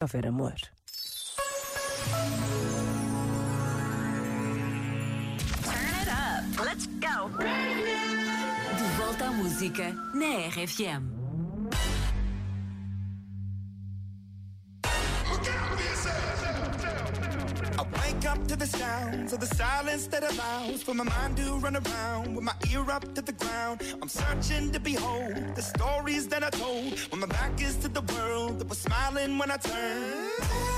houver amor. Turn it up. Let's go. De volta à música na RFM. I wake up to the sounds of the silence that allows for my mind to run around with my ear up to the ground. I'm searching to behold the stories that I told when my back is to the world that was smiling when I turned.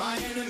My enemy.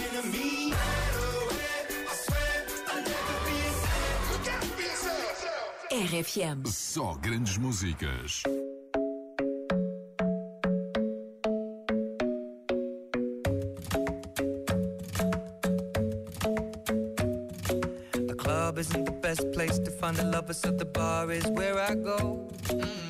Yourself. RFM. Só grandes músicas. The club isn't the best place to find the lovers, so the bar is where I go. Me